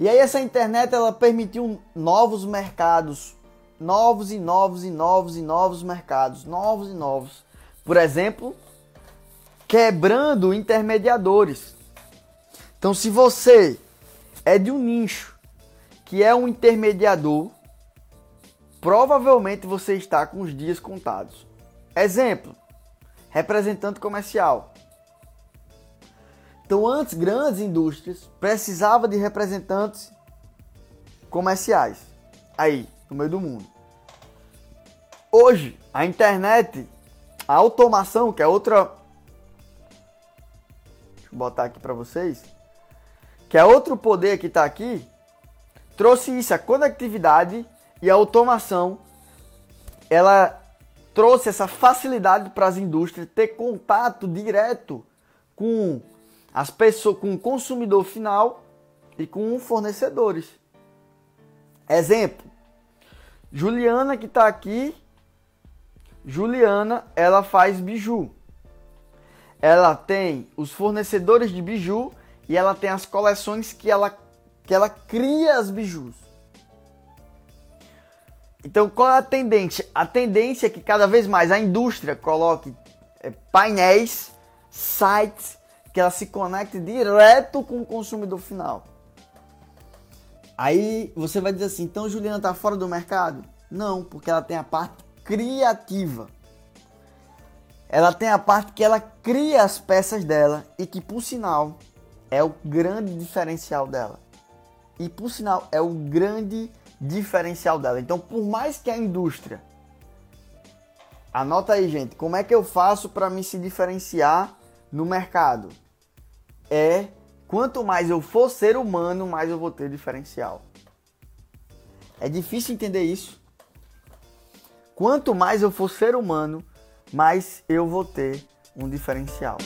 E aí essa internet ela permitiu novos mercados, novos e novos e novos e novos mercados, novos e novos. Por exemplo, quebrando intermediadores. Então, se você é de um nicho que é um intermediador, provavelmente você está com os dias contados. Exemplo: representante comercial. Então, antes, grandes indústrias precisavam de representantes comerciais aí, no meio do mundo. Hoje, a internet, a automação, que é outra. Deixa eu botar aqui para vocês. Que é outro poder que está aqui. Trouxe isso, a conectividade e a automação. Ela trouxe essa facilidade para as indústrias ter contato direto com as pessoas, com o consumidor final e com fornecedores. Exemplo: Juliana que está aqui, Juliana, ela faz biju. Ela tem os fornecedores de biju e ela tem as coleções que ela que ela cria as bijus. Então, qual é a tendência? A tendência é que cada vez mais a indústria coloque é, painéis, sites, que ela se conecte direto com o consumidor final. Aí você vai dizer assim, então Juliana está fora do mercado? Não, porque ela tem a parte criativa. Ela tem a parte que ela cria as peças dela e que, por sinal, é o grande diferencial dela. E, por sinal, é o grande diferencial dela. Então, por mais que a indústria. Anota aí, gente. Como é que eu faço para me se diferenciar no mercado? É quanto mais eu for ser humano, mais eu vou ter diferencial. É difícil entender isso. Quanto mais eu for ser humano, mais eu vou ter um diferencial.